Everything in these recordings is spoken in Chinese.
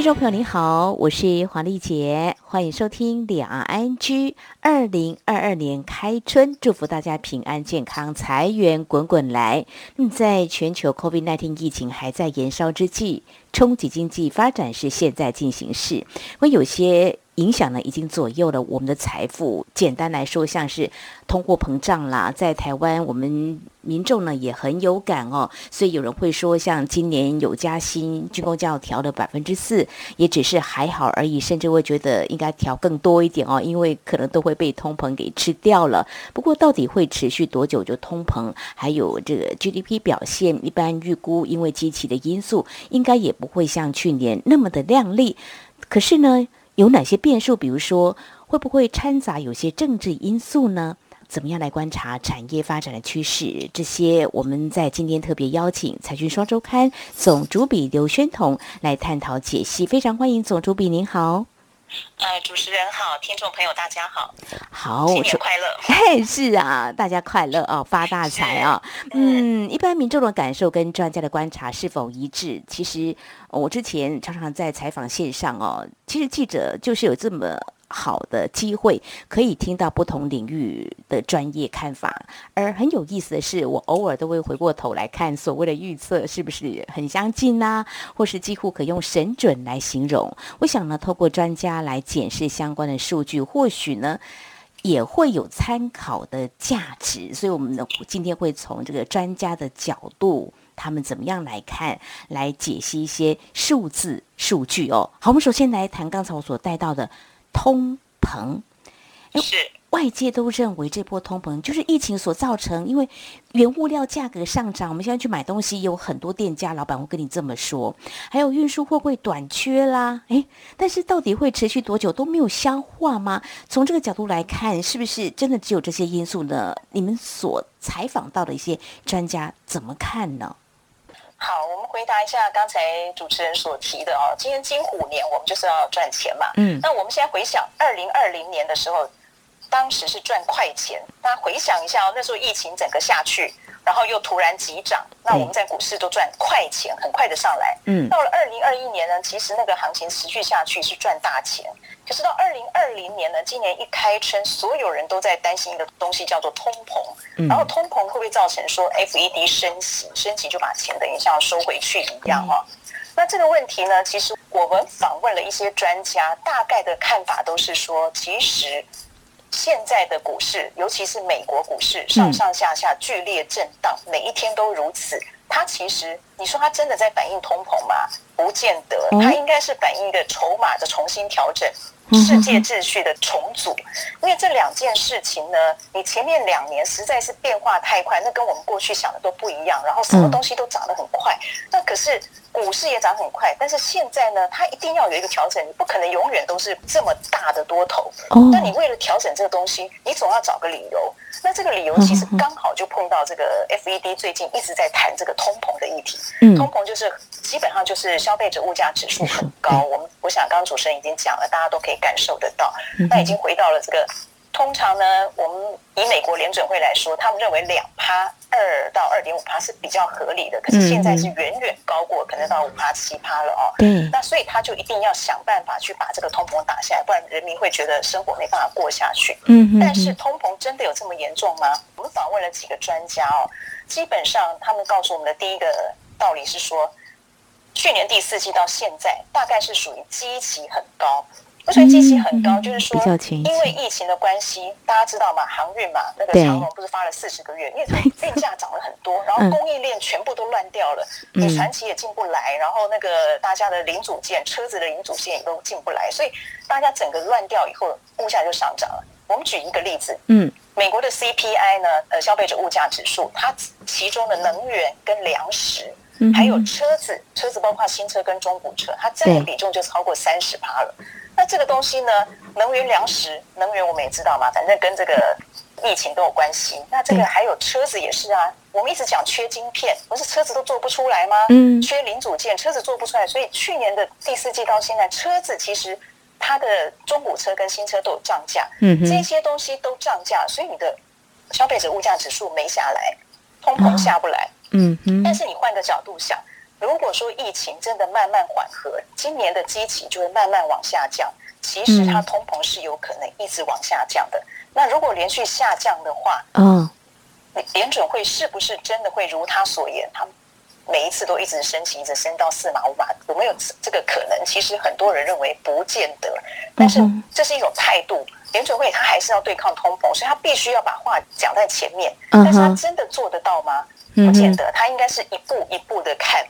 听众朋友您好，我是黄丽杰，欢迎收听两岸 ING。二零二二年开春，祝福大家平安健康，财源滚滚来。那么，在全球 COVID-19 疫情还在燃烧之际，冲击经济发展是现在进行式。会有些。影响呢，已经左右了我们的财富。简单来说，像是通货膨胀啦，在台湾我们民众呢也很有感哦。所以有人会说，像今年有加薪，军工教调了百分之四，也只是还好而已，甚至会觉得应该调更多一点哦，因为可能都会被通膨给吃掉了。不过到底会持续多久？就通膨，还有这个 GDP 表现，一般预估因为机器的因素，应该也不会像去年那么的亮丽。可是呢？有哪些变数？比如说，会不会掺杂有些政治因素呢？怎么样来观察产业发展的趋势？这些我们在今天特别邀请《财讯双周刊》总主笔刘宣彤来探讨解析。非常欢迎总主笔，您好。呃，主持人好，听众朋友大家好，好，新年快乐。嘿，是啊，大家快乐哦，发大财啊。嗯，一般民众的感受跟专家的观察是否一致？其实我之前常常在采访线上哦，其实记者就是有这么。好的机会可以听到不同领域的专业看法，而很有意思的是，我偶尔都会回过头来看所谓的预测是不是很相近呢？或是几乎可用神准来形容？我想呢，透过专家来检视相关的数据，或许呢也会有参考的价值。所以，我们呢今天会从这个专家的角度，他们怎么样来看，来解析一些数字数据哦。好，我们首先来谈刚才我所带到的。通膨，是外界都认为这波通膨就是疫情所造成，因为原物料价格上涨。我们现在去买东西，有很多店家老板会跟你这么说，还有运输货柜短缺啦，诶，但是到底会持续多久都没有消化吗？从这个角度来看，是不是真的只有这些因素呢？你们所采访到的一些专家怎么看呢？好，我们回答一下刚才主持人所提的哦。今天金虎年，我们就是要赚钱嘛。嗯。那我们现在回想二零二零年的时候，当时是赚快钱。大家回想一下哦，那时候疫情整个下去，然后又突然急涨，那我们在股市都赚快钱，很快的上来。嗯。到了二零二一年呢，其实那个行情持续下去是赚大钱。可是到二零二零年呢，今年一开春，所有人都在担心一个东西，叫做通膨。然后通膨会不会造成说 FED 升息，升息就把钱等于像收回去一样哈？那这个问题呢，其实我们访问了一些专家，大概的看法都是说，其实现在的股市，尤其是美国股市，上上下下剧烈震荡，每一天都如此。它其实，你说它真的在反映通膨吗？不见得，它应该是反映一个筹码的重新调整。世界秩序的重组，因为这两件事情呢，你前面两年实在是变化太快，那跟我们过去想的都不一样，然后什么东西都涨得很快，那可是股市也涨很快，但是现在呢，它一定要有一个调整，你不可能永远都是这么大的多头。那你为了调整这个东西，你总要找个理由。那这个理由其实刚好就碰到这个 FED 最近一直在谈这个通膨的议题。通膨就是基本上就是消费者物价指数很高。我们我想刚刚主持人已经讲了，大家都可以感受得到。那已经回到了这个，通常呢，我们以美国联准会来说，他们认为两趴。二到二点五趴是比较合理的，可是现在是远远高过，可能到五趴七趴了哦。嗯，那所以他就一定要想办法去把这个通膨打下来，不然人民会觉得生活没办法过下去。嗯但是通膨真的有这么严重吗？我们访问了几个专家哦，基本上他们告诉我们的第一个道理是说，去年第四季到现在大概是属于基期很高。为什么基期很高？就是说，因为疫情的关系，大家知道吗？航运嘛，那个长龙不是发了四十个月，因为运价涨了很多，然后供应链全部都乱掉了，你传奇也进不来，然后那个大家的零组件、车子的零组件也都进不来，所以大家整个乱掉以后，物价就上涨了。我们举一个例子，嗯，美国的 CPI 呢，呃，消费者物价指数，它其中的能源跟粮食，还有车子，车子包括新车跟中古车，它占的比重就超过三十趴了。那这个东西呢？能源、粮食、能源我们也知道嘛，反正跟这个疫情都有关系。那这个还有车子也是啊，我们一直讲缺晶片，不是车子都做不出来吗？嗯，缺零组件，车子做不出来，所以去年的第四季到现在，车子其实它的中古车跟新车都有涨价，嗯，这些东西都涨价，所以你的消费者物价指数没下来，通膨下不来，嗯哼。但是你换个角度想，如果说疫情真的慢慢缓和，今年的基期就会慢慢往下降，其实它通膨是有可能一直往下降的。那如果连续下降的话，嗯。联准会是不是真的会如他所言？他每一次都一直升息，一直升到四码五码，有没有这个可能？其实很多人认为不见得，但是这是一种态度。联准会他还是要对抗通膨，所以他必须要把话讲在前面。但是他真的做得到吗？不见得。他应该是一步一步的看，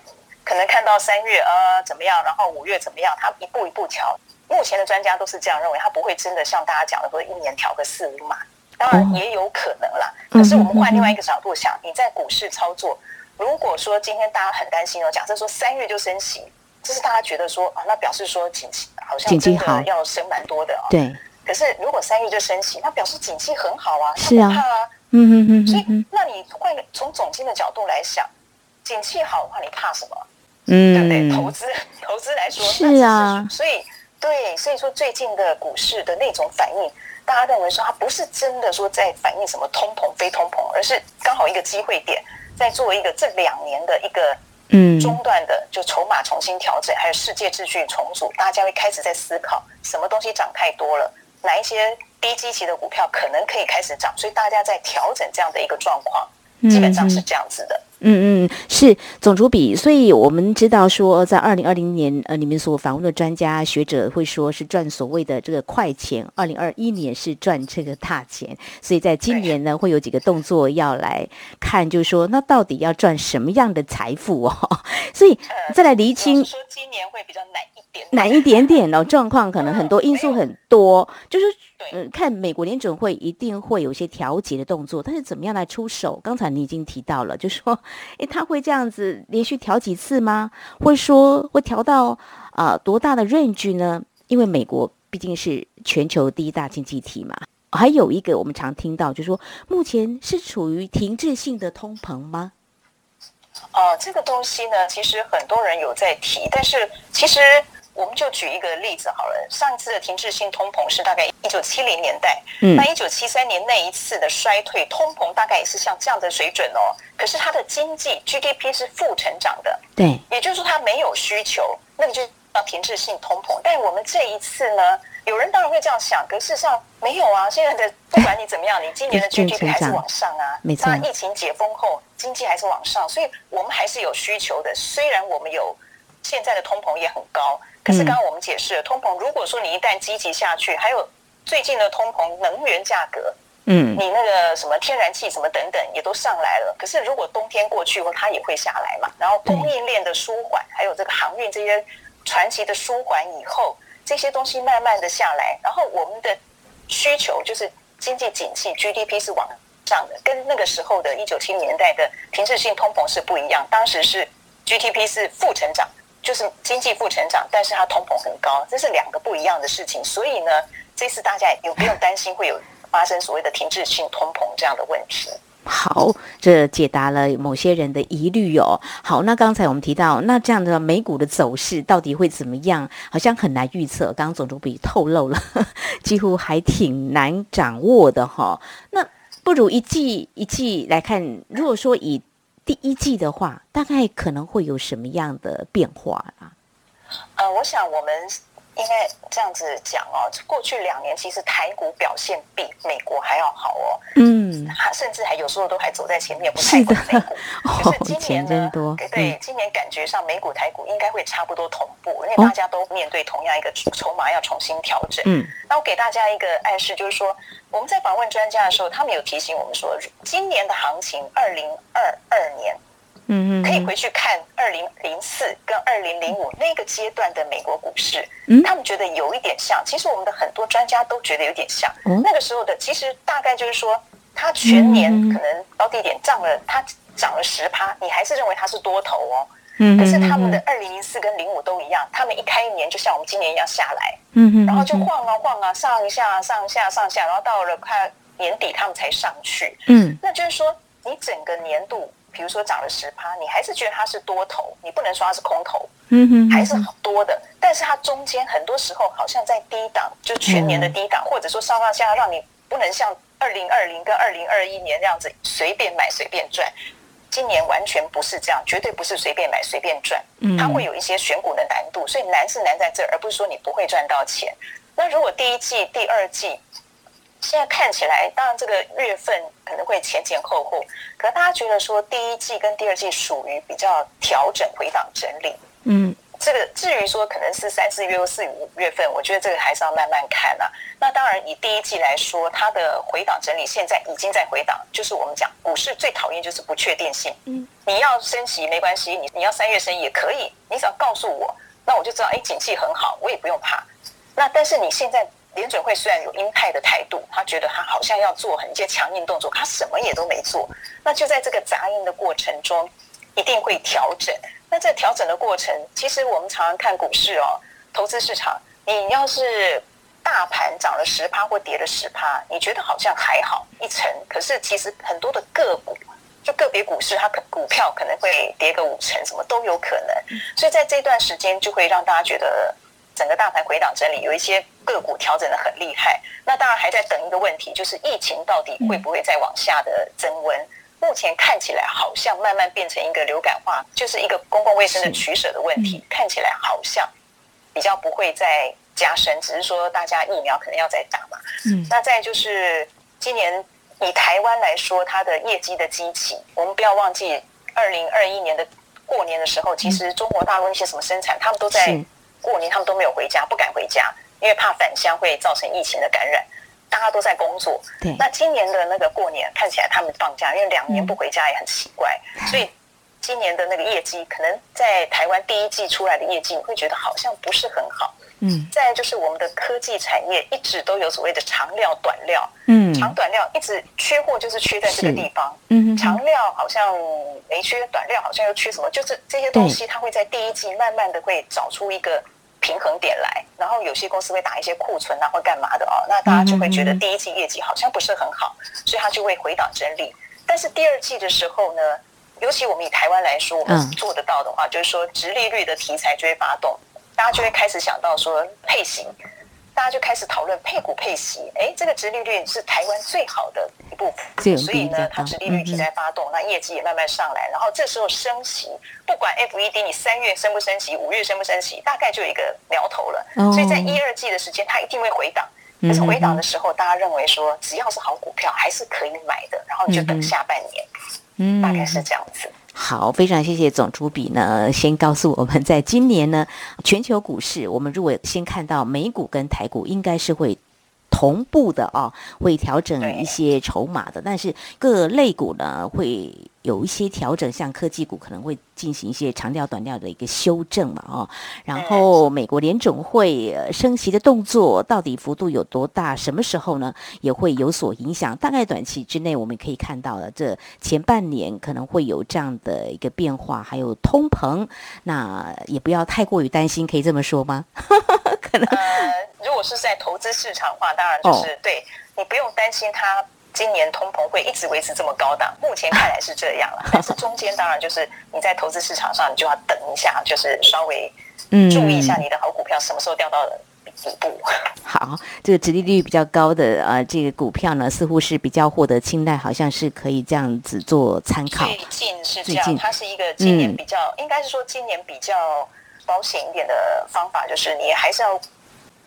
可能看到三月呃怎么样，然后五月怎么样，他一步一步调。目前的专家都是这样认为，他不会真的像大家讲的说一年调个四五码。当然也有可能啦，可是我们换另外一个角度想，你在股市操作，如果说今天大家很担心哦，假设说三月就升息，这是大家觉得说啊，那表示说景气好像真的要升蛮多的哦。对。可是如果三月就升息，那表示景气很好啊，是啊，嗯嗯嗯。所以，那你换从总经的角度来想，景气好的话，你怕什么？嗯，对不对？投资 投资来说是啊，所以对，所以说最近的股市的那种反应。大家认为说，它不是真的说在反映什么通膨非通膨，而是刚好一个机会点，在做一个这两年的一个嗯中断的就筹码重新调整，还有世界秩序重组，大家会开始在思考什么东西涨太多了，哪一些低基期的股票可能可以开始涨，所以大家在调整这样的一个状况，基本上是这样子的。嗯嗯，是总主笔，所以我们知道说，在二零二零年，呃，你们所访问的专家学者会说是赚所谓的这个快钱，二零二一年是赚这个大钱，所以在今年呢，会有几个动作要来看，就是说，那到底要赚什么样的财富哦？所以再来厘清，说今年会比较难一点，难一点点哦，状况可能很多因素很多，就是嗯，看美国联准会一定会有一些调节的动作，但是怎么样来出手？刚才你已经提到了，就是说。诶，他会这样子连续调几次吗？会说会调到啊多大的 range 呢？因为美国毕竟是全球第一大经济体嘛。还有一个我们常听到，就是说目前是处于停滞性的通膨吗？哦，这个东西呢，其实很多人有在提，但是其实。我们就举一个例子好了，上次的停滞性通膨是大概一九七零年代，那一九七三年那一次的衰退，通膨大概也是像这样的水准哦。可是它的经济 GDP 是负成长的，对，也就是说它没有需求，那个就叫停滞性通膨。但我们这一次呢，有人当然会这样想，可事实上没有啊。现在的不管你怎么样，你今年的 GDP 还是往上啊，没错。疫情解封后，经济还是往上，所以我们还是有需求的。虽然我们有现在的通膨也很高。可是刚刚我们解释了，通膨如果说你一旦积极下去，还有最近的通膨，能源价格，嗯，你那个什么天然气什么等等也都上来了。可是如果冬天过去后，它也会下来嘛。然后供应链的舒缓，还有这个航运这些传奇的舒缓以后，这些东西慢慢的下来，然后我们的需求就是经济景气，GDP 是往上的，跟那个时候的一九七零年代的停滞性通膨是不一样。当时是 GDP 是负成长。就是经济不成长，但是它通膨很高，这是两个不一样的事情。所以呢，这次大家有不用担心会有发生所谓的停滞性通膨这样的问题。好，这解答了某些人的疑虑哦。好，那刚才我们提到，那这样的美股的走势到底会怎么样？好像很难预测。刚刚总主笔透露了，几乎还挺难掌握的哈。那不如一季一季来看，如果说以第一季的话，大概可能会有什么样的变化啊？呃，我想我们。应该这样子讲哦，过去两年其实台股表现比美国还要好哦，嗯，甚至还有时候都还走在前面，不太管美股。可是今年呢，对，今年感觉上美股台股应该会差不多同步，因为大家都面对同样一个筹码要重新调整。嗯，那我给大家一个暗示，就是说我们在访问专家的时候，他们有提醒我们说，今年的行情，二零二二年。嗯嗯可以回去看二零零四跟二零零五那个阶段的美国股市，嗯，他们觉得有一点像。其实我们的很多专家都觉得有点像。嗯那个时候的其实大概就是说，它全年可能高低点涨了，它涨了十趴，你还是认为它是多头哦。嗯。可是他们的二零零四跟零五都一样，他们一开一年就像我们今年一样下来，嗯然后就晃啊晃啊，上一下上下上下，然后到了快年底他们才上去。嗯。那就是说，你整个年度。比如说涨了十趴，你还是觉得它是多头，你不能说它是空头，嗯哼，还是多的。但是它中间很多时候好像在低档，就全年的低档，或者说上上下下让你不能像二零二零跟二零二一年那样子随便买随便赚。今年完全不是这样，绝对不是随便买随便赚，它会有一些选股的难度，所以难是难在这儿，而不是说你不会赚到钱。那如果第一季、第二季现在看起来，当然这个月份可能会前前后后，可大家觉得说第一季跟第二季属于比较调整回档整理，嗯。这个至于说可能是三四月或四五月份，我觉得这个还是要慢慢看啊。那当然，以第一季来说，它的回档整理现在已经在回档，就是我们讲股市最讨厌就是不确定性。嗯，你要升息没关系，你你要三月升也可以，你只要告诉我，那我就知道，哎，景气很好，我也不用怕。那但是你现在联准会虽然有鹰派的态度，他觉得他好像要做很一些强硬动作，他什么也都没做，那就在这个杂音的过程中，一定会调整。那这调整的过程，其实我们常常看股市哦，投资市场，你要是大盘涨了十趴或跌了十趴，你觉得好像还好一层，可是其实很多的个股，就个别股市，它可股票可能会跌个五成，什么都有可能。所以在这段时间，就会让大家觉得整个大盘回档整理，有一些个股调整的很厉害。那当然还在等一个问题，就是疫情到底会不会再往下的增温？目前看起来好像慢慢变成一个流感化，就是一个公共卫生的取舍的问题。看起来好像比较不会再加深，只是说大家疫苗可能要再打嘛。嗯，那再就是今年以台湾来说，它的业绩的激起，我们不要忘记二零二一年的过年的时候，其实中国大陆那些什么生产，他们都在过年，他们都没有回家，不敢回家，因为怕返乡会造成疫情的感染。大家都在工作，对。那今年的那个过年看起来他们放假，因为两年不回家也很奇怪，所以今年的那个业绩可能在台湾第一季出来的业绩，你会觉得好像不是很好。嗯。再就是我们的科技产业一直都有所谓的长料短料，嗯，长短料一直缺货，就是缺在这个地方。嗯长料好像没缺，短料好像又缺什么，就是这些东西它会在第一季慢慢的会找出一个。平衡点来，然后有些公司会打一些库存啊，或干嘛的哦，那大家就会觉得第一季业绩好像不是很好，所以它就会回档整理。但是第二季的时候呢，尤其我们以台湾来说，我们做得到的话，就是说直利率的题材就会发动，大家就会开始想到说配型。大家就开始讨论配股配息，哎，这个殖利率是台湾最好的一部分，所以呢，它殖利率题材发动，那业绩也慢慢上来，然后这时候升息，不管 FED 你三月升不升息，五月升不升息，大概就有一个苗头了。所以在一二季的时间，它一定会回档。可是回档的时候，大家认为说，只要是好股票，还是可以买的，然后你就等下半年，嗯，大概是这样子。好，非常谢谢总主笔呢，先告诉我们，在今年呢，全球股市，我们如果先看到美股跟台股，应该是会。同步的啊，会调整一些筹码的，但是各类股呢会有一些调整，像科技股可能会进行一些长调短调的一个修正嘛，哦，然后美国联总会升息的动作到底幅度有多大，什么时候呢也会有所影响？大概短期之内我们可以看到了，这前半年可能会有这样的一个变化，还有通膨，那也不要太过于担心，可以这么说吗？可能。如果是在投资市场化，当然就是对你不用担心它今年通膨会一直维持这么高档。目前看来是这样了，但是中间当然就是你在投资市场上，你就要等一下，就是稍微注意一下你的好股票什么时候掉到底部。好，这个殖利率比较高的啊，这个股票呢，似乎是比较获得青睐，好像是可以这样子做参考。最近是这样，它是一个今年比较，应该是说今年比较保险一点的方法，就是你还是要。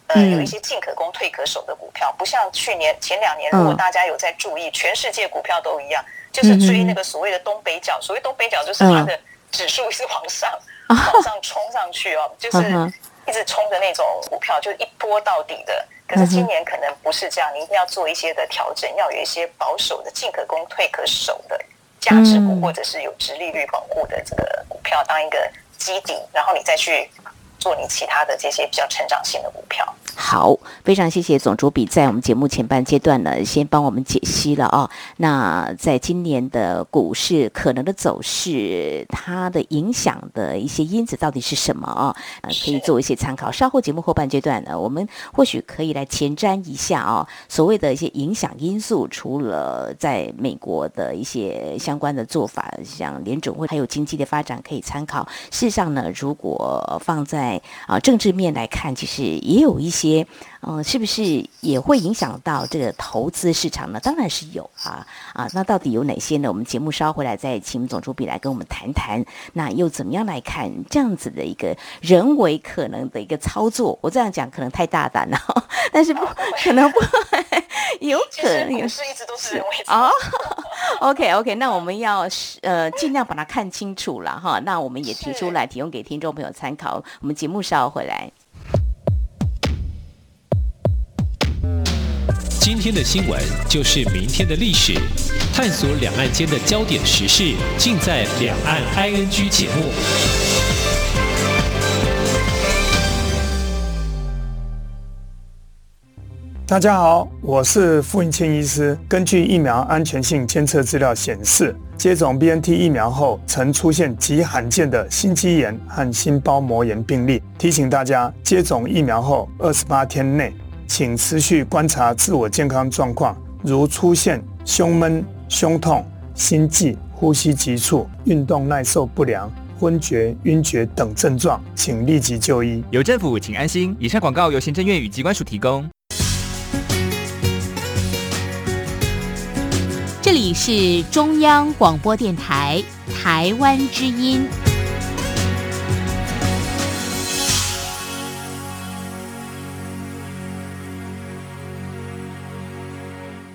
呃，有一些进可攻退可守的股票，不像去年前两年，如果大家有在注意，全世界股票都一样，就是追那个所谓的东北角。所谓东北角，就是它的指数是往上 往上冲上去哦，就是一直冲的那种股票，就一波到底的。可是今年可能不是这样，你一定要做一些的调整，要有一些保守的进可攻退可守的价值股，或者是有直利率保护的这个股票当一个基底，然后你再去。做你其他的这些比较成长性的股票。好，非常谢谢总主笔在我们节目前半阶段呢，先帮我们解析了哦。那在今年的股市可能的走势，它的影响的一些因子到底是什么啊？呃，可以做一些参考。稍后节目后半阶段呢，我们或许可以来前瞻一下哦，所谓的一些影响因素，除了在美国的一些相关的做法，像联准会还有经济的发展可以参考。事实上呢，如果放在啊政治面来看，其实也有一些。些，嗯，是不是也会影响到这个投资市场呢？当然是有啊，啊，那到底有哪些呢？我们节目稍回来再请总主笔来跟我们谈谈。那又怎么样来看这样子的一个人为可能的一个操作？我这样讲可能太大胆了，但是不可能不 有可能也是一直都是人为啊。OK OK，那我们要呃尽量把它看清楚了哈。那我们也提出来提供给听众朋友参考。我们节目稍回来。今天的新闻就是明天的历史，探索两岸间的焦点时事，尽在《两岸 ING》节目。大家好，我是傅云清医师。根据疫苗安全性监测资料显示，接种 BNT 疫苗后曾出现极罕见的心肌炎和心包膜炎病例。提醒大家，接种疫苗后二十八天内。请持续观察自我健康状况，如出现胸闷、胸痛、心悸、呼吸急促、运动耐受不良、昏厥、晕厥等症状，请立即就医。有政府，请安心。以上广告由行政院与机关署提供。这里是中央广播电台台湾之音。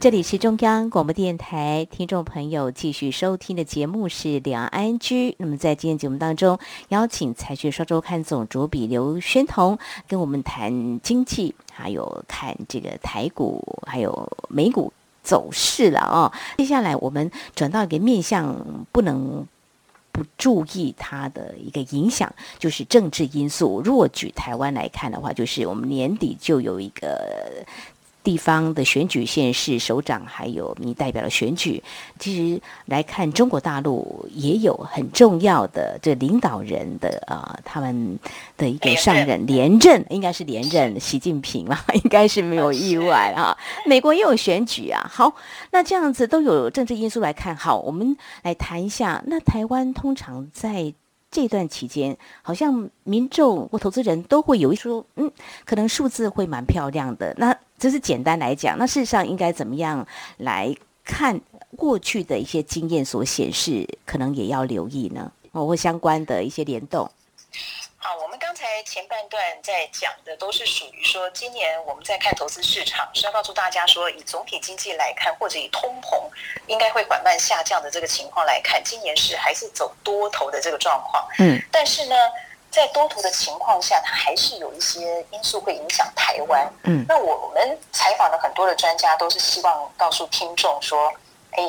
这里是中央广播电台，听众朋友继续收听的节目是《两岸安居》。那么在今天节目当中，邀请财讯双周刊总主笔刘宣彤跟我们谈经济，还有看这个台股，还有美股走势了啊。接下来我们转到一个面向，不能不注意它的一个影响，就是政治因素。如果举台湾来看的话，就是我们年底就有一个。地方的选举、县市首长还有民代表的选举，其实来看中国大陆也有很重要的这领导人的啊，他们的一个上任连任，应该是连任习近平嘛，应该是没有意外啊。美国也有选举啊。好，那这样子都有政治因素来看。好，我们来谈一下，那台湾通常在这段期间，好像民众或投资人都会有一说，嗯，可能数字会蛮漂亮的。那这是简单来讲，那事实上应该怎么样来看过去的一些经验所显示，可能也要留意呢？哦，或相关的一些联动。好，我们刚才前半段在讲的都是属于说，今年我们在看投资市场，是要告诉大家说，以总体经济来看，或者以通膨应该会缓慢下降的这个情况来看，今年是还是走多头的这个状况。嗯，但是呢。在多头的情况下，它还是有一些因素会影响台湾。嗯，那我们采访了很多的专家，都是希望告诉听众说：，哎，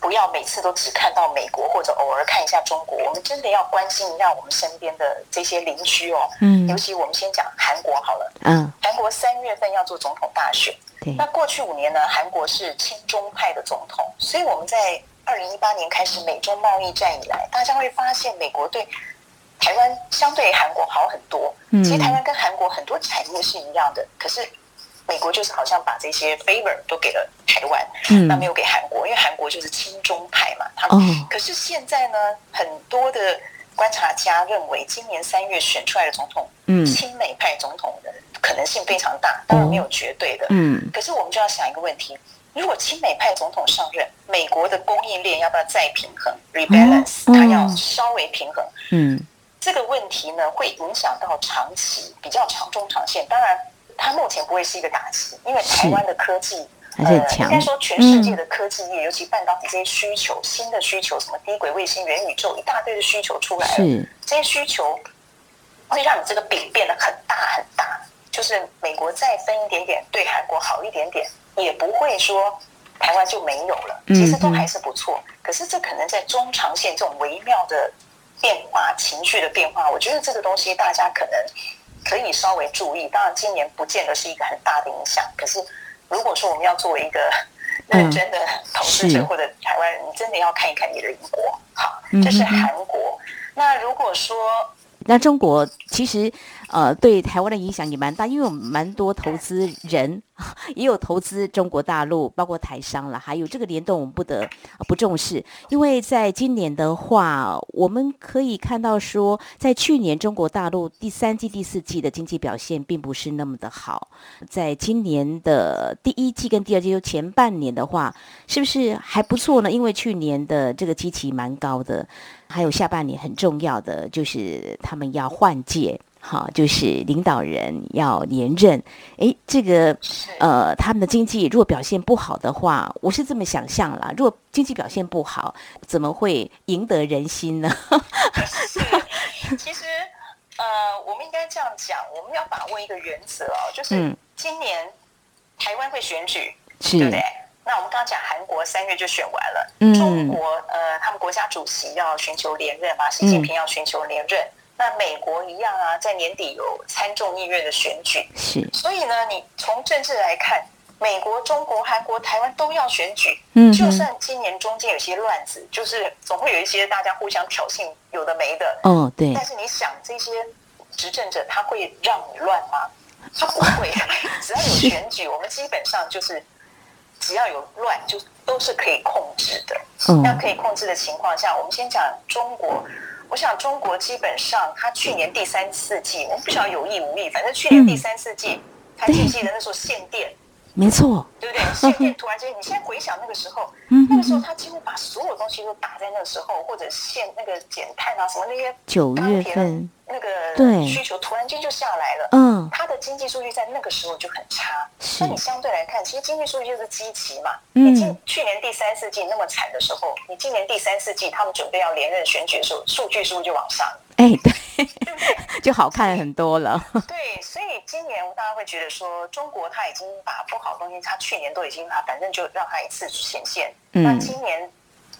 不要每次都只看到美国，或者偶尔看一下中国。我们真的要关心一下我们身边的这些邻居哦。嗯，尤其我们先讲韩国好了。嗯，韩国三月份要做总统大选。那过去五年呢，韩国是亲中派的总统，所以我们在二零一八年开始美中贸易战以来，大家会发现美国对。台湾相对韩国好很多，其实台湾跟韩国很多产业是一样的，可是美国就是好像把这些 favor 都给了台湾，那没有给韩国，因为韩国就是亲中派嘛。他们可是现在呢，很多的观察家认为，今年三月选出来的总统，嗯亲美派总统的可能性非常大，当然没有绝对的。嗯，可是我们就要想一个问题。如果亲美派总统上任，美国的供应链要不要再平衡 rebalance？它要稍微平衡。嗯。这个问题呢，会影响到长期比较长中长线。当然，它目前不会是一个打击，因为台湾的科技，呃，应该说全世界的科技业，尤其半导体这些需求，新的需求，什么低轨卫星、元宇宙，一大堆的需求出来了。这些需求会让你这个饼变得很大很大。就是美国再分一点点，对韩国好一点点，也不会说台湾就没有了。其实都还是不错。可是这可能在中长线这种微妙的。变化情绪的变化，我觉得这个东西大家可能可以稍微注意。当然，今年不见得是一个很大的影响。可是，如果说我们要作为一个认真的投资者或者台湾人，你真的要看一看你的邻国。好，这是韩国。那如果说，那中国其实。呃，对台湾的影响也蛮大，因为我们蛮多投资人 也有投资中国大陆，包括台商了，还有这个联动，我们不得不重视。因为在今年的话，我们可以看到说，在去年中国大陆第三季、第四季的经济表现并不是那么的好，在今年的第一季跟第二季就前半年的话，是不是还不错呢？因为去年的这个基期蛮高的，还有下半年很重要的就是他们要换届。好，就是领导人要连任，哎，这个呃，他们的经济如果表现不好的话，我是这么想象啦。如果经济表现不好，怎么会赢得人心呢？是，其实呃，我们应该这样讲，我们要把握一个原则哦，就是今年台湾会选举，对不对？那我们刚刚讲韩国三月就选完了，中国呃，他们国家主席要寻求连任嘛，习近平要寻求连任。那美国一样啊，在年底有参众议院的选举，是。所以呢，你从政治来看，美国、中国、韩国、台湾都要选举。嗯。就算今年中间有些乱子，就是总会有一些大家互相挑衅，有的没的。哦，对。但是你想，这些执政者他会让你乱吗？他不会。只要有选举，我们基本上就是只要有乱，就都是可以控制的。嗯。那可以控制的情况下，我们先讲中国。我想中国基本上，它去年第三四季，我们不晓得有意无意，反正去年第三四季，它记不记得那时候限电？没错，对不对？限电突然间，你现在回想那个时候，那个时候他几乎把所有东西都打在那个时候，或者限那个减碳啊什么那些九月份那个需求突然间就下来了。嗯，他的经济数据在那个时候就很差。那你相对来看，其实经济数据就是积极嘛。嗯，你去年第三四季那么惨的时候，你今年第三四季他们准备要连任选举的时候，数据是不是就往上？哎，对，对不对？就好看很多了。对，所以今年大家会觉得说，中国他已经把不好的东西，他去年都已经把，反正就让他一次显现。那今年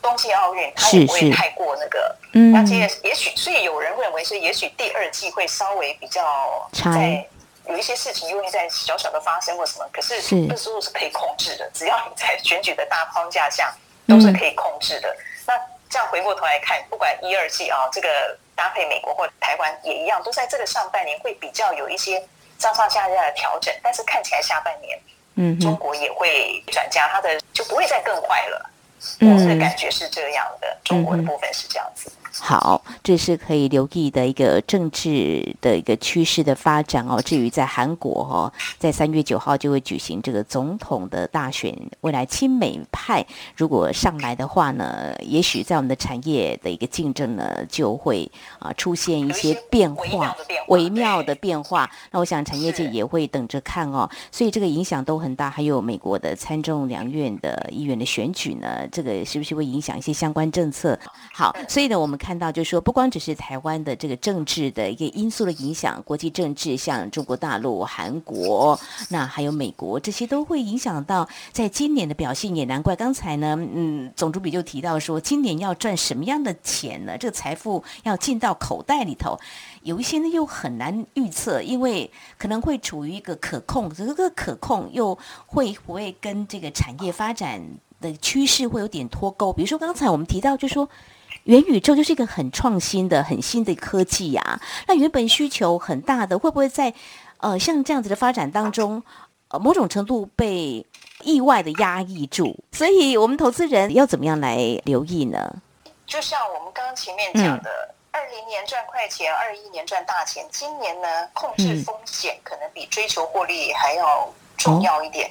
冬季奥运，它也不会太过那个。嗯。那这也许，所以有人认为是，也许第二季会稍微比较在有一些事情，因为在小小的发生或什么，可是这时候是可以控制的，只要你在选举的大框架下都是可以控制的。那这样回过头来看，不管一二季啊，这个。搭配美国或台湾也一样，都在这个上半年会比较有一些上上下下的调整，但是看起来下半年，嗯，中国也会转嫁，它的就不会再更坏了。我的感觉是这样的，中国的部分是这样子。好，这是可以留意的一个政治的一个趋势的发展哦。至于在韩国哦，在三月九号就会举行这个总统的大选，未来亲美派如果上来的话呢，也许在我们的产业的一个竞争呢，就会啊出现一些变化，微妙的变化。那我想产业界也会等着看哦。所以这个影响都很大。还有美国的参众两院的议员的选举呢，这个是不是会影响一些相关政策？好，所以呢，我们。看到就是说，不光只是台湾的这个政治的一个因素的影响，国际政治像中国大陆、韩国，那还有美国，这些都会影响到在今年的表现。也难怪刚才呢，嗯，总主笔就提到说，今年要赚什么样的钱呢？这个财富要进到口袋里头，有一些呢又很难预测，因为可能会处于一个可控，这个可控又会不会跟这个产业发展的趋势会有点脱钩？比如说刚才我们提到，就说。元宇宙就是一个很创新的、很新的科技呀。那原本需求很大的，会不会在呃像这样子的发展当中，呃某种程度被意外的压抑住？所以我们投资人要怎么样来留意呢？就像我们刚刚前面讲的，二零年赚快钱，二一年赚大钱，今年呢控制风险可能比追求获利还要。重要一点，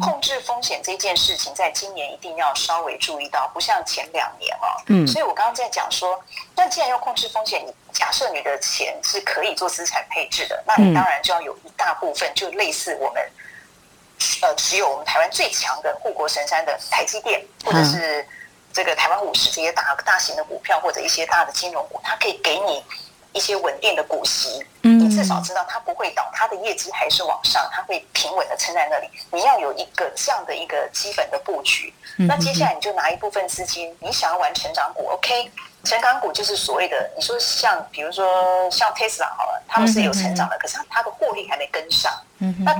控制风险这件事情，在今年一定要稍微注意到，不像前两年哦。嗯，所以我刚刚在讲说，那既然要控制风险，你假设你的钱是可以做资产配置的，那你当然就要有一大部分，就类似我们呃持有我们台湾最强的护国神山的台积电，或者是这个台湾五十这些大大型的股票，或者一些大的金融股，它可以给你。一些稳定的股息，你至少知道它不会倒，它的业绩还是往上，它会平稳的撑在那里。你要有一个这样的一个基本的布局，那接下来你就拿一部分资金，你想要玩成长股，OK？成长股就是所谓的，你说像比如说像 Tesla 好了，他们是有成长的，可是它的获利还没跟上。嗯那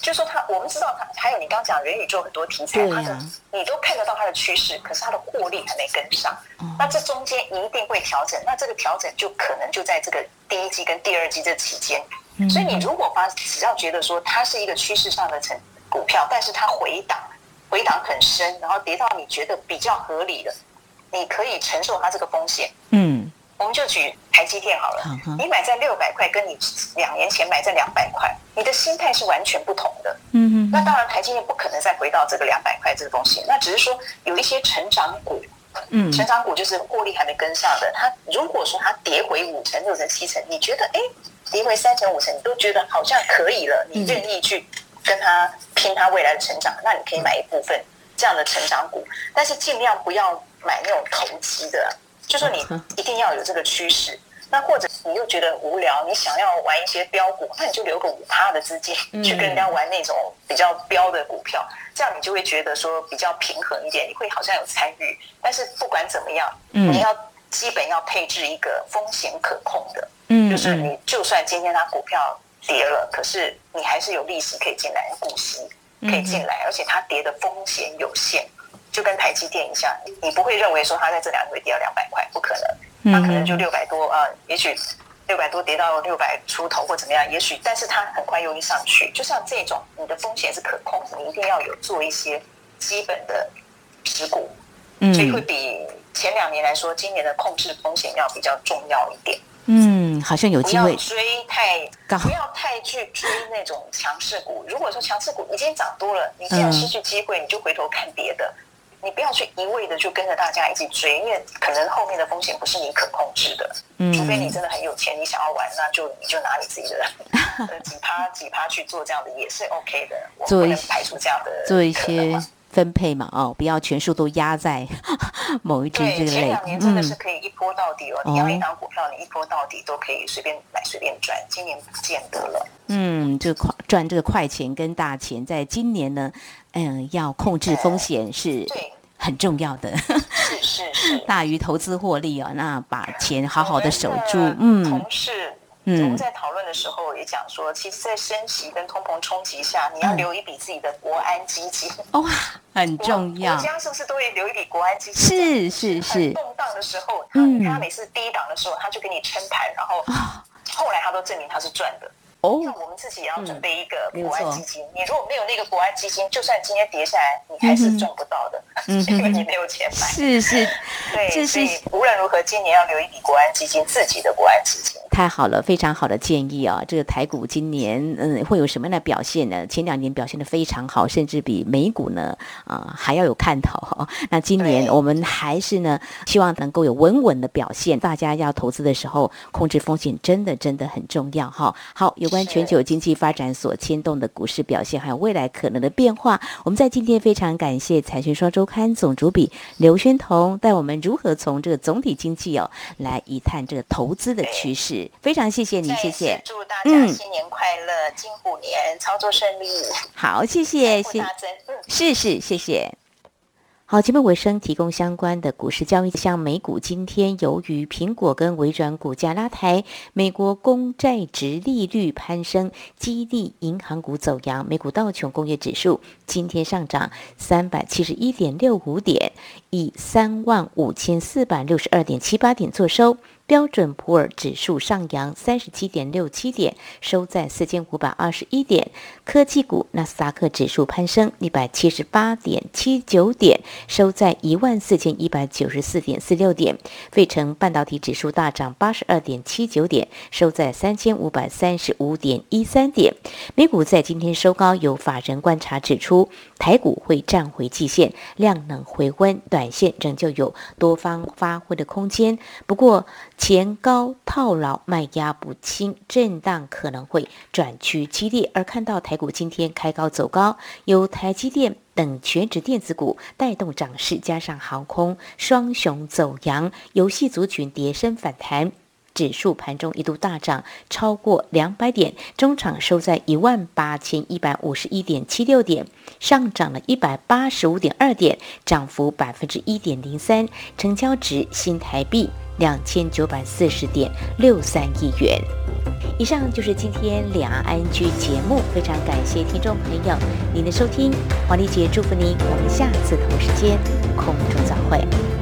就说它，我们知道它，还有你刚讲元宇宙很多题材，它的你都看得到它的趋势，可是它的获利还没跟上。那这中间一定会调整，那这个调整就可能就在这个第一季跟第二季这期间。所以你如果发只要觉得说它是一个趋势上的成股票，但是它回档回档很深，然后跌到你觉得比较合理的。你可以承受它这个风险。嗯，我们就举台积电好了。你买在六百块，跟你两年前买在两百块，你的心态是完全不同的。嗯哼。那当然，台积电不可能再回到这个两百块这个东西。那只是说有一些成长股，嗯，成长股就是获利还没跟上的。它如果说它跌回五成、六成、七成，你觉得哎，跌回三成、五成，你都觉得好像可以了，你愿意去跟它拼它未来的成长，那你可以买一部分这样的成长股，但是尽量不要。买那种投机的，就说你一定要有这个趋势。那或者你又觉得无聊，你想要玩一些标股，那你就留个五趴的资金去跟人家玩那种比较标的股票，这样你就会觉得说比较平衡一点，你会好像有参与。但是不管怎么样，你要基本要配置一个风险可控的，嗯，就是你就算今天它股票跌了，可是你还是有利息可以进来，股息可以进来，而且它跌的风险有限。就跟台积电一样，你不会认为说它在这两个月跌了两百块，不可能，它可能就六百多啊，也许六百多跌到六百出头或怎么样，也许，但是它很快又一上去。就像这种，你的风险是可控，你一定要有做一些基本的持股，所以会比前两年来说，今年的控制风险要比较重要一点。嗯，好像有机会。不要追太高，不要太去追那种强势股。如果说强势股已经涨多了，你既然失去机会，你就回头看别的。你不要去一味的就跟着大家一起追，因为可能后面的风险不是你可控制的。嗯，除非你真的很有钱，你想要玩，那就你就拿你自己的 几趴几趴去做这样的也是 OK 的。做一些排除这样的做一些分配嘛，哦，不要全数都压在 某一只这类。前两年真的是可以一波到底哦，你要一档股票，你一波到底都可以随便买随便赚。今年不见得了。嗯，这快赚这个快钱跟大钱，在今年呢。嗯，要控制风险是很重要的，是是是，大于投资获利哦。那把钱好好的守住。嗯，同事，嗯，我们在讨论的时候也讲说，其实，在升息跟通膨冲击下，你要留一笔自己的国安基金。哇，很重要。国家是不是都会留一笔国安基金？是是是。动荡的时候，嗯，他每次低档的时候，他就给你撑盘，然后后来他都证明他是赚的。像我们自己也要准备一个国安基金，你如果没有那个国安基金，就算今天跌下来，你还是赚不到的，嗯 因为你没有钱买。是是，对，所以无论如何，今年要留一笔国安基金，自己的国安基金。太好了，非常好的建议啊！这个台股今年嗯会有什么样的表现呢？前两年表现的非常好，甚至比美股呢啊还要有看头哈。那今年我们还是呢希望能够有稳稳的表现。大家要投资的时候，控制风险真的真的很重要哈。好，有关全球经济发展所牵动的股市表现，还有未来可能的变化，我们在今天非常感谢财讯双周刊总主笔刘宣彤带我们如何从这个总体经济哦来一探这个投资的趋势。非常谢谢你，谢谢。祝大家新年快乐，金虎年操作顺利。好，谢谢，谢，是是，谢谢。好，节目尾声提供相关的股市交易，像美股今天由于苹果跟微软股价拉抬，美国公债值利率攀升，激励银行股走阳。美股道琼工业指数今天上涨三百七十一点六五点，以三万五千四百六十二点七八点作收。标准普尔指数上扬三十七点六七点，收在四千五百二十一点。科技股纳斯达克指数攀升一百七十八点七九点，收在一万四千一百九十四点四六点。费城半导体指数大涨八十二点七九点，收在三千五百三十五点一三点。美股在今天收高，有法人观察指出，台股会站回季线，量能回温，短线仍旧有多方发挥的空间。不过，前高套牢，卖压不轻，震荡可能会转趋激烈。而看到台股今天开高走高，由台积电等全指电子股带动涨势，加上航空双雄走阳，游戏族群跌升反弹。指数盘中一度大涨超过两百点，中场收在一万八千一百五十一点七六点，上涨了一百八十五点二点，涨幅百分之一点零三，成交值新台币两千九百四十点六三亿元。以上就是今天两岸安居节目，非常感谢听众朋友您的收听，黄丽姐祝福您，我们下次同时间空中再会。